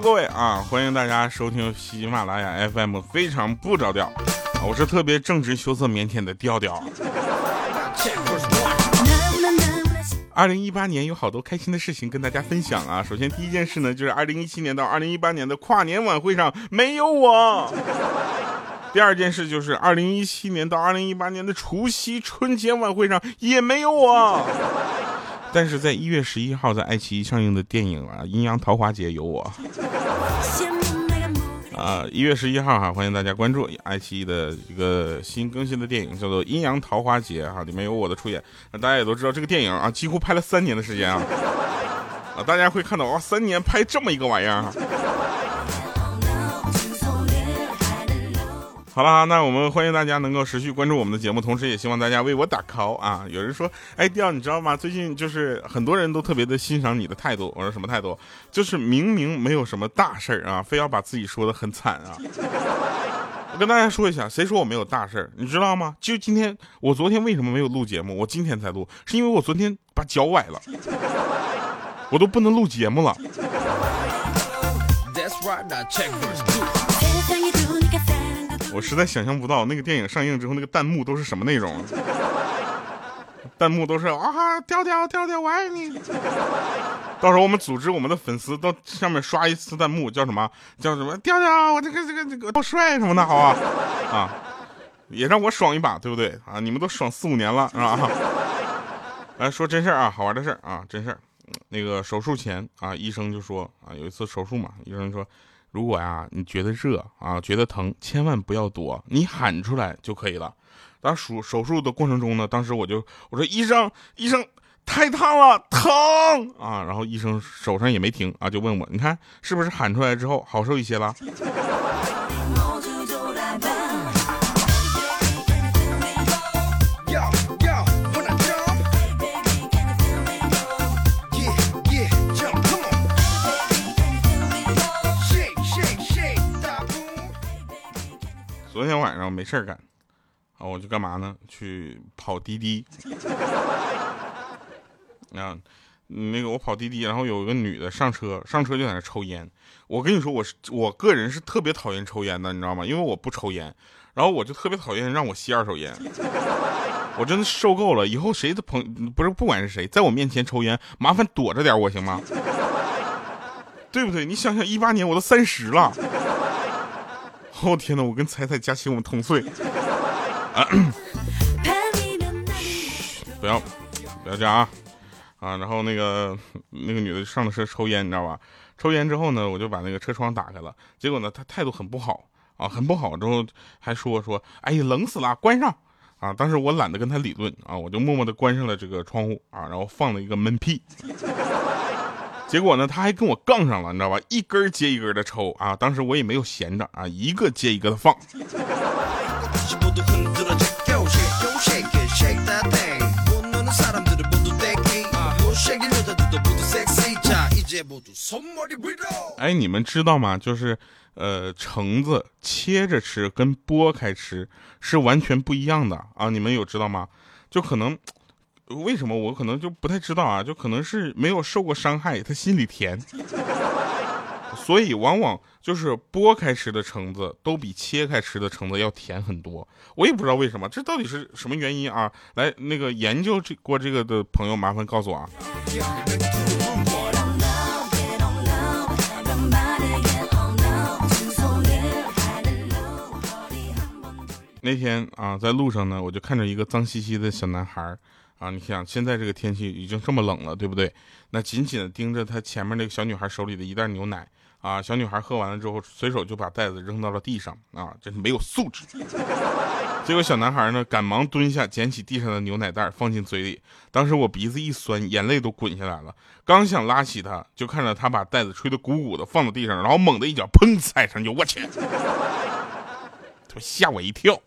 各位啊，欢迎大家收听喜马拉雅 FM，非常不着调啊，我是特别正直、羞涩、腼腆的调调。二零一八年有好多开心的事情跟大家分享啊。首先第一件事呢，就是二零一七年到二零一八年的跨年晚会上没有我。第二件事就是二零一七年到二零一八年的除夕春节晚会上也没有我。但是在一月十一号在爱奇艺上映的电影啊《阴阳桃花劫》有我。啊，一月十一号哈，欢迎大家关注爱奇艺的一个新更新的电影，叫做《阴阳桃花劫》哈，里面有我的出演。那大家也都知道，这个电影啊，几乎拍了三年的时间啊，啊，大家会看到啊，三年拍这么一个玩意儿哈。好了，那我们欢迎大家能够持续关注我们的节目，同时也希望大家为我打 call 啊！有人说，哎，调，你知道吗？最近就是很多人都特别的欣赏你的态度。我说什么态度？就是明明没有什么大事儿啊，非要把自己说的很惨啊！我跟大家说一下，谁说我没有大事儿？你知道吗？就今天，我昨天为什么没有录节目？我今天才录，是因为我昨天把脚崴了，我都不能录节目了。我实在想象不到那个电影上映之后，那个弹幕都是什么内容。弹幕都是啊，调调调调，我爱你。到时候我们组织我们的粉丝到上面刷一次弹幕，叫什么？叫什么？调调，我这个这个这个好帅什么的，好吧？啊，也让我爽一把，对不对？啊，你们都爽四五年了，是吧？来说真事儿啊，好玩的事儿啊，真事儿。那个手术前啊，医生就说啊，有一次手术嘛，医生说。如果呀，你觉得热啊，觉得疼，千万不要躲，你喊出来就可以了。当手手术的过程中呢，当时我就我说医生，医生太烫了，疼啊！然后医生手上也没停啊，就问我，你看是不是喊出来之后好受一些了？昨天晚上没事干，啊，我就干嘛呢？去跑滴滴。啊，那个我跑滴滴，然后有一个女的上车，上车就在那抽烟。我跟你说，我是我个人是特别讨厌抽烟的，你知道吗？因为我不抽烟，然后我就特别讨厌让我吸二手烟。我真的受够了，以后谁的朋不是不管是谁，在我面前抽烟，麻烦躲着点我行吗？对不对？你想想，一八年我都三十了。哦天哪！我跟彩彩、佳琪我们同岁。不要，不要这样啊！啊，然后那个那个女的上了车抽烟，你知道吧？抽烟之后呢，我就把那个车窗打开了。结果呢，她态度很不好啊，很不好。之后还说说，哎呀，冷死了，关上啊！当时我懒得跟她理论啊，我就默默的关上了这个窗户啊，然后放了一个闷屁。结果呢，他还跟我杠上了，你知道吧？一根接一根的抽啊！当时我也没有闲着啊，一个接一个的放。哎，你们知道吗？就是，呃，橙子切着吃跟剥开吃是完全不一样的啊！你们有知道吗？就可能。为什么我可能就不太知道啊？就可能是没有受过伤害，他心里甜，所以往往就是剥开吃的橙子都比切开吃的橙子要甜很多。我也不知道为什么，这到底是什么原因啊？来，那个研究这过这个的朋友，麻烦告诉我啊。那天啊，在路上呢，我就看着一个脏兮兮的小男孩。啊，你想现在这个天气已经这么冷了，对不对？那紧紧的盯着他前面那个小女孩手里的一袋牛奶啊，小女孩喝完了之后，随手就把袋子扔到了地上啊，真是没有素质。结果小男孩呢，赶忙蹲下捡起地上的牛奶袋放进嘴里，当时我鼻子一酸，眼泪都滚下来了。刚想拉起他，就看着他把袋子吹得鼓鼓的放到地上，然后猛的一脚砰踩上去，我去，他吓我一跳。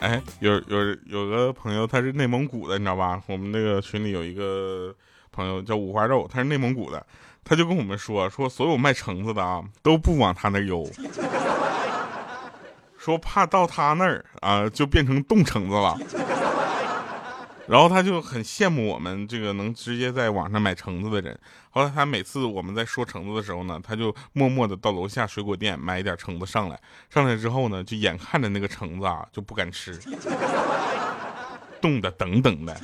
哎，有有有个朋友，他是内蒙古的，你知道吧？我们那个群里有一个朋友叫五花肉，他是内蒙古的，他就跟我们说，说所有卖橙子的啊，都不往他那邮。说怕到他那儿啊就变成冻橙子了。然后他就很羡慕我们这个能直接在网上买橙子的人。后来他每次我们在说橙子的时候呢，他就默默的到楼下水果店买一点橙子上来。上来之后呢，就眼看着那个橙子啊就不敢吃，冻的等等的。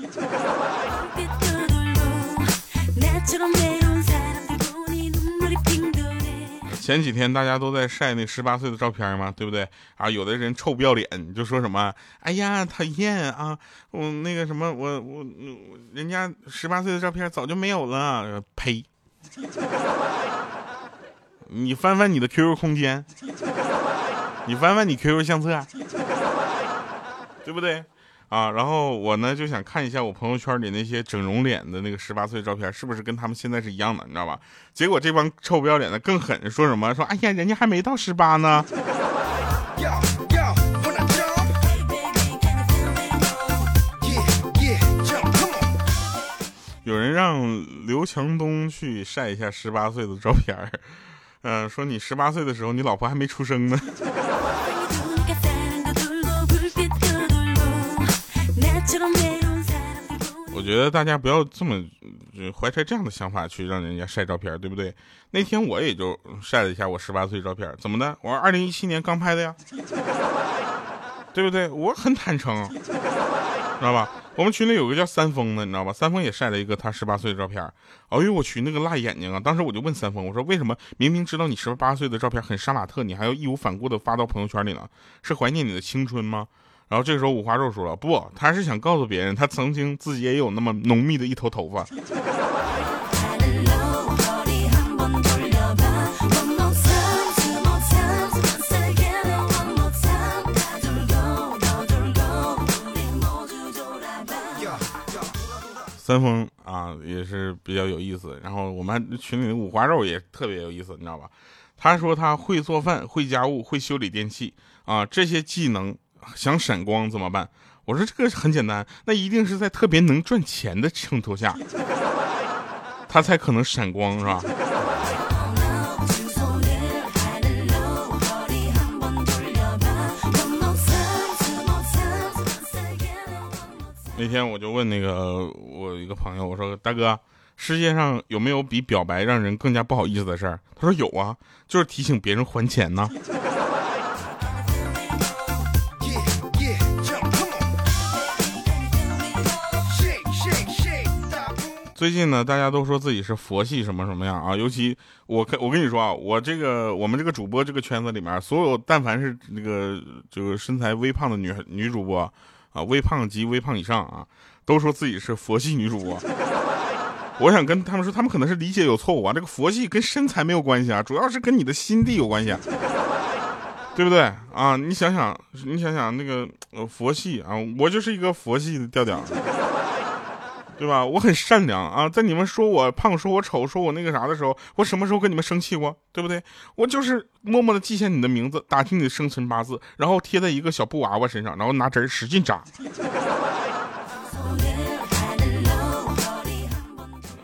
前几天大家都在晒那十八岁的照片嘛，对不对啊？有的人臭不要脸，就说什么：“哎呀，讨厌啊！我那个什么，我我人家十八岁的照片早就没有了。”呸！你翻翻你的 QQ 空间，你翻翻你 QQ 相册，对不对？啊，然后我呢就想看一下我朋友圈里那些整容脸的那个十八岁照片，是不是跟他们现在是一样的，你知道吧？结果这帮臭不要脸的更狠，说什么说，哎呀，人家还没到十八呢。有人让刘强东去晒一下十八岁的照片，嗯，说你十八岁的时候，你老婆还没出生呢。我觉得大家不要这么怀揣这样的想法去让人家晒照片，对不对？那天我也就晒了一下我十八岁照片，怎么的？我二零一七年刚拍的呀，对不对？我很坦诚，知道吧？我们群里有个叫三丰的，你知道吧？三丰也晒了一个他十八岁的照片。哎呦我去，那个辣眼睛啊！当时我就问三丰，我说为什么明明知道你十八岁的照片很杀马特，你还要义无反顾的发到朋友圈里呢？是怀念你的青春吗？然后这个时候五花肉说了不，他是想告诉别人，他曾经自己也有那么浓密的一头头发。三丰啊，也是比较有意思。然后我们群里的五花肉也特别有意思，你知道吧？他说他会做饭，会家务，会修理电器啊，这些技能。想闪光怎么办？我说这个很简单，那一定是在特别能赚钱的衬托下，他才可能闪光，是吧？那天我就问那个我一个朋友，我说大哥，世界上有没有比表白让人更加不好意思的事儿？他说有啊，就是提醒别人还钱呢。最近呢，大家都说自己是佛系什么什么样啊？尤其我，我跟你说啊，我这个我们这个主播这个圈子里面，所有但凡是那个这个身材微胖的女女主播啊，微胖及微胖以上啊，都说自己是佛系女主播。我想跟他们说，他们可能是理解有错误啊。这个佛系跟身材没有关系啊，主要是跟你的心地有关系，对不对啊？你想想，你想想那个佛系啊，我就是一个佛系的调调。对吧？我很善良啊，在你们说我胖、说我丑、说我那个啥的时候，我什么时候跟你们生气过？对不对？我就是默默的记下你的名字，打听你的生辰八字，然后贴在一个小布娃娃身上，然后拿针使劲扎。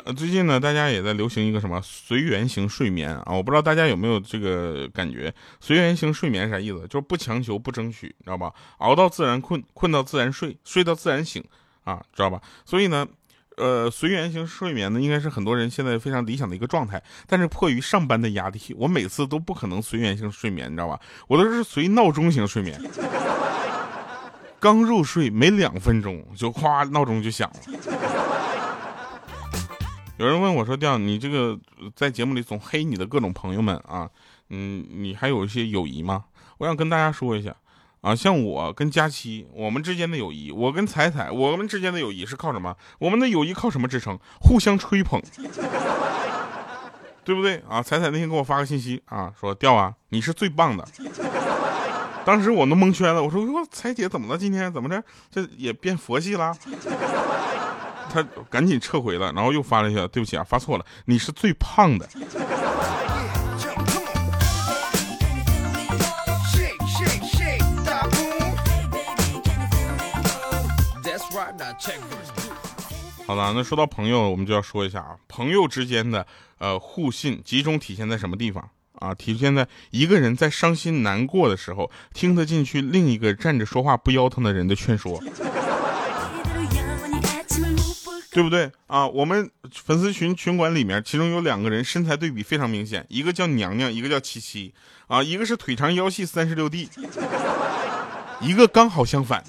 呃，最近呢，大家也在流行一个什么随缘型睡眠啊？我不知道大家有没有这个感觉？随缘型睡眠啥意思？就是不强求、不争取，知道吧？熬到自然困，困到自然睡，睡到自然醒啊，知道吧？所以呢。呃，随缘型睡眠呢，应该是很多人现在非常理想的一个状态。但是迫于上班的压力，我每次都不可能随缘型睡眠，你知道吧？我都是随闹钟型睡眠。刚入睡没两分钟，就哗闹钟就响了。有人问我说：“调，你这个在节目里总黑你的各种朋友们啊，嗯，你还有一些友谊吗？”我想跟大家说一下。啊，像我跟佳期，我们之间的友谊；我跟彩彩，我们之间的友谊是靠什么？我们的友谊靠什么支撑？互相吹捧，对不对？啊，彩彩那天给我发个信息啊，说调啊，你是最棒的。当时我都蒙圈了，我说哟，彩姐怎么了？今天怎么着？这也变佛系了？他赶紧撤回了，然后又发了一下，对不起啊，发错了，你是最胖的。好了，那说到朋友，我们就要说一下啊，朋友之间的呃互信集中体现在什么地方啊，体现在一个人在伤心难过的时候，听得进去另一个站着说话不腰疼的人的劝说。对不对啊？我们粉丝群群管里面，其中有两个人身材对比非常明显，一个叫娘娘，一个叫七七，啊，一个是腿长腰细三十六 D，一个刚好相反，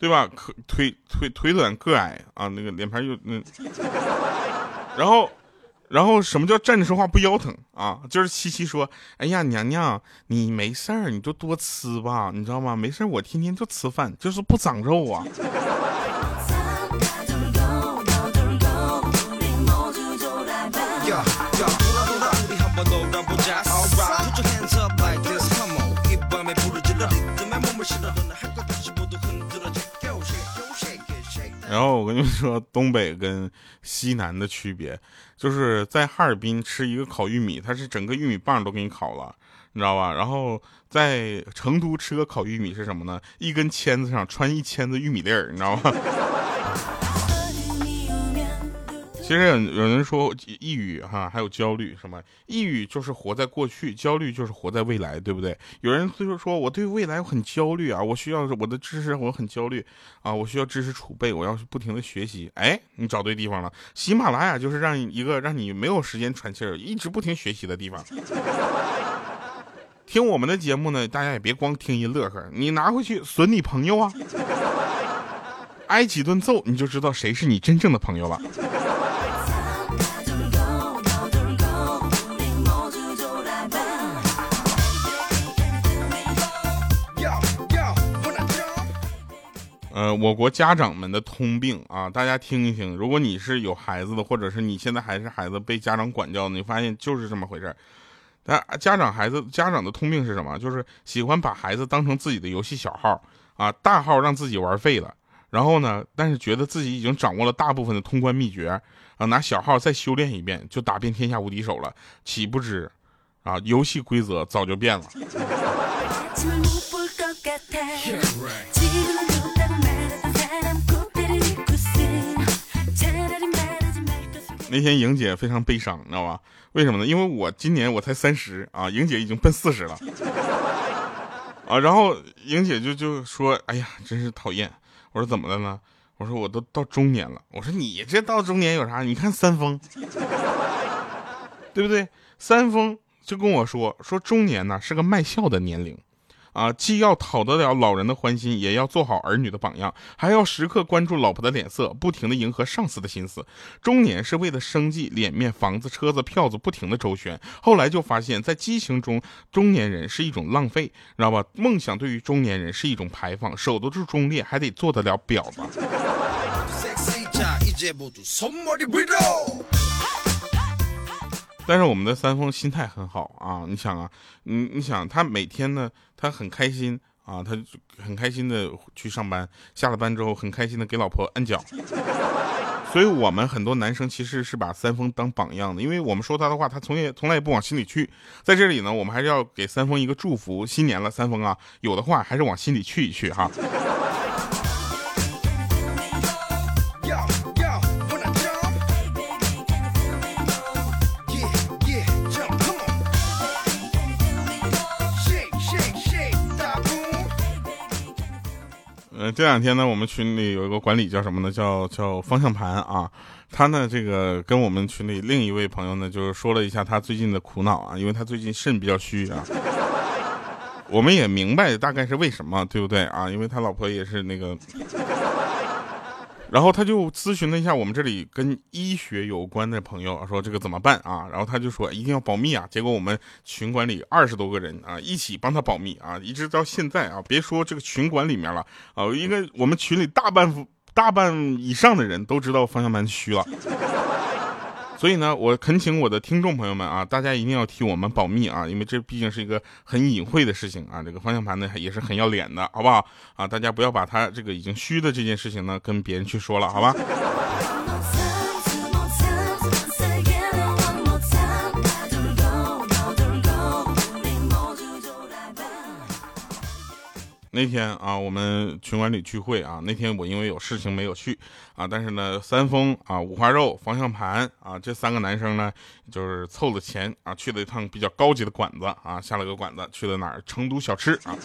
对吧？可腿腿腿短个矮啊，那个脸盘又嗯，然后。然后什么叫站着说话不腰疼啊？就是七七说：“哎呀，娘娘，你没事儿，你就多吃吧，你知道吗？没事儿，我天天就吃饭，就是不长肉啊。”跟你们说，东北跟西南的区别，就是在哈尔滨吃一个烤玉米，它是整个玉米棒都给你烤了，你知道吧？然后在成都吃个烤玉米是什么呢？一根签子上穿一签子玉米粒儿，你知道吗？其实有人说抑郁哈，还有焦虑什么？抑郁就是活在过去，焦虑就是活在未来，对不对？有人就是说我对未来很焦虑啊，我需要我的知识，我很焦虑啊，我需要知识储备，我要不停的学习。哎，你找对地方了，喜马拉雅就是让一个让你没有时间喘气儿，一直不停学习的地方。听我们的节目呢，大家也别光听一乐呵，你拿回去损你朋友啊，挨几顿揍，你就知道谁是你真正的朋友了。我国家长们的通病啊，大家听一听。如果你是有孩子的，或者是你现在还是孩子被家长管教，你发现就是这么回事儿。但家长孩子家长的通病是什么？就是喜欢把孩子当成自己的游戏小号啊，大号让自己玩废了。然后呢，但是觉得自己已经掌握了大部分的通关秘诀啊，拿小号再修炼一遍，就打遍天下无敌手了。岂不知啊，游戏规则早就变了。那天莹姐非常悲伤，你知道吧？为什么呢？因为我今年我才三十啊，莹姐已经奔四十了啊。然后莹姐就就说：“哎呀，真是讨厌。”我说：“怎么了呢？”我说：“我都到中年了。”我说：“你这到中年有啥？你看三丰，对不对？三丰就跟我说说中年呢是个卖笑的年龄。”啊，既要讨得了老人的欢心，也要做好儿女的榜样，还要时刻关注老婆的脸色，不停的迎合上司的心思。中年是为了生计、脸面、房子、车子、票子不停的周旋。后来就发现，在激情中，中年人是一种浪费，知道吧？梦想对于中年人是一种排放，守得住忠烈，还得做得了婊子。但是我们的三丰心态很好啊，你想啊，你你想他每天呢，他很开心啊，他很开心的去上班，下了班之后很开心的给老婆按脚，所以我们很多男生其实是把三丰当榜样的，因为我们说他的话，他从也从来也不往心里去。在这里呢，我们还是要给三丰一个祝福，新年了，三丰啊，有的话还是往心里去一去哈。这两天呢，我们群里有一个管理叫什么呢？叫叫方向盘啊。他呢，这个跟我们群里另一位朋友呢，就是说了一下他最近的苦恼啊，因为他最近肾比较虚啊。我们也明白大概是为什么，对不对啊？因为他老婆也是那个。然后他就咨询了一下我们这里跟医学有关的朋友，说这个怎么办啊？然后他就说一定要保密啊。结果我们群管里二十多个人啊，一起帮他保密啊，一直到现在啊，别说这个群管里面了啊，应该我们群里大半大半以上的人都知道方向盘虚了。所以呢，我恳请我的听众朋友们啊，大家一定要替我们保密啊，因为这毕竟是一个很隐晦的事情啊。这个方向盘呢也是很要脸的，好不好啊？大家不要把它这个已经虚的这件事情呢跟别人去说了，好吧？那天啊，我们群管理聚会啊，那天我因为有事情没有去啊，但是呢，三丰啊、五花肉、方向盘啊，这三个男生呢，就是凑了钱啊，去了一趟比较高级的馆子啊，下了个馆子，去了哪儿？成都小吃啊。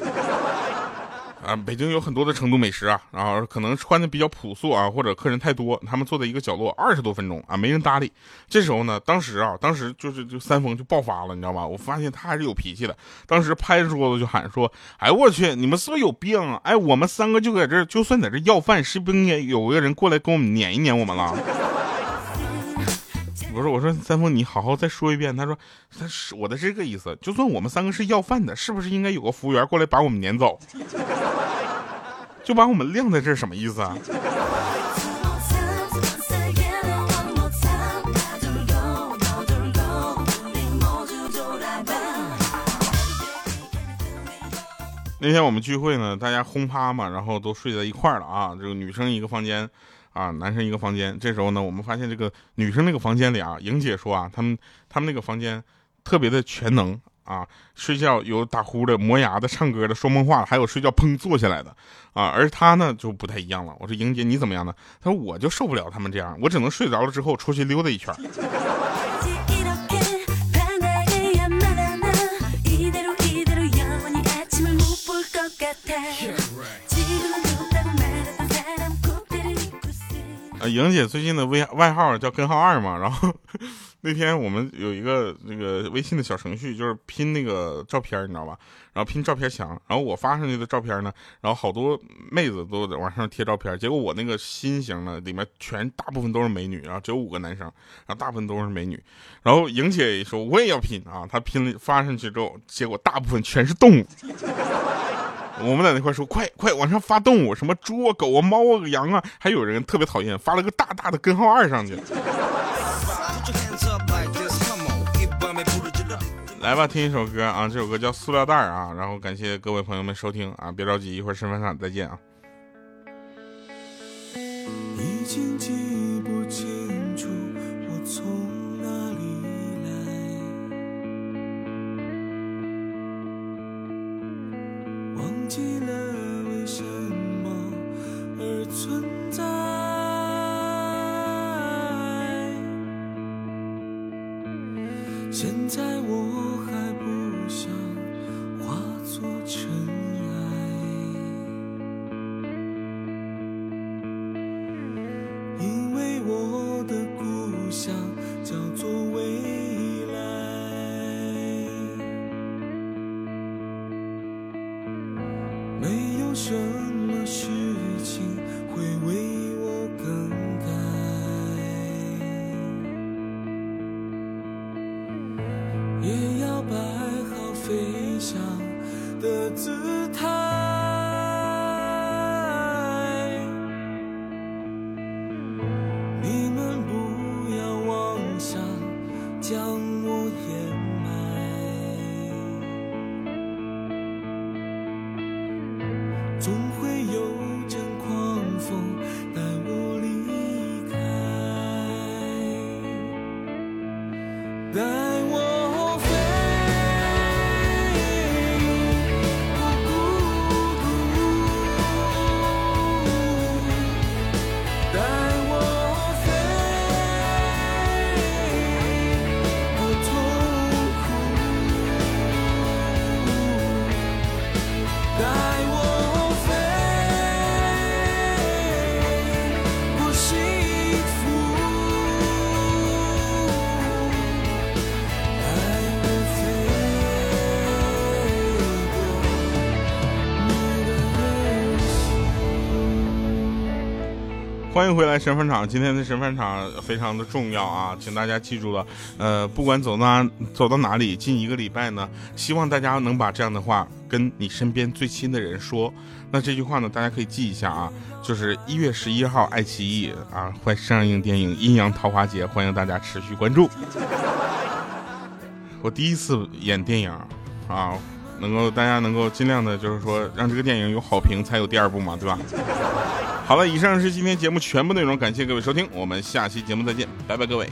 啊，北京有很多的成都美食啊，然后可能穿的比较朴素啊，或者客人太多，他们坐在一个角落二十多分钟啊，没人搭理。这时候呢，当时啊，当时就是就三丰就爆发了，你知道吧？我发现他还是有脾气的，当时拍着桌子就喊说：“哎，我去，你们是不是有病啊？哎，我们三个就在这，就算在这要饭，是不是应该有个人过来跟我们撵一撵我们了？” 我说我说三丰，你好好再说一遍。他说他是我的这个意思，就算我们三个是要饭的，是不是应该有个服务员过来把我们撵走？就把我们晾在这儿，什么意思啊？那天我们聚会呢，大家轰趴嘛，然后都睡在一块儿了啊。这个女生一个房间，啊，男生一个房间。这时候呢，我们发现这个女生那个房间里啊，莹姐说啊，他们他们那个房间特别的全能。啊，睡觉有打呼的、磨牙的、唱歌的、说梦话，还有睡觉砰坐下来的，啊，而他呢就不太一样了。我说莹姐你怎么样呢？他说我就受不了他们这样，我只能睡着了之后出去溜达一圈。啊，莹姐最近的微外号叫根号二嘛，然后。那天我们有一个那个微信的小程序，就是拼那个照片，你知道吧？然后拼照片墙，然后我发上去的照片呢，然后好多妹子都在往上贴照片，结果我那个心形呢，里面全大部分都是美女，然后只有五个男生，然后大部分都是美女。然后莹姐说我也要拼啊，她拼了发上去之后，结果大部分全是动物。我们在那块说快快往上发动物，什么猪啊、狗啊、猫啊、羊啊，还有人特别讨厌，发了个大大的根号二上去。来吧，听一首歌啊！这首歌叫《塑料袋》啊，然后感谢各位朋友们收听啊！别着急，一会儿身份上再见啊！已经记不清楚我从哪里来，忘记了欢迎回来，神饭场。今天的神饭场非常的重要啊，请大家记住了。呃，不管走到走到哪里，近一个礼拜呢，希望大家能把这样的话跟你身边最亲的人说。那这句话呢，大家可以记一下啊，就是一月十一号，爱奇艺啊会上映电影《阴阳桃花劫》，欢迎大家持续关注。我第一次演电影啊，能够大家能够尽量的，就是说让这个电影有好评，才有第二部嘛，对吧？好了，以上是今天节目全部内容，感谢各位收听，我们下期节目再见，拜拜，各位。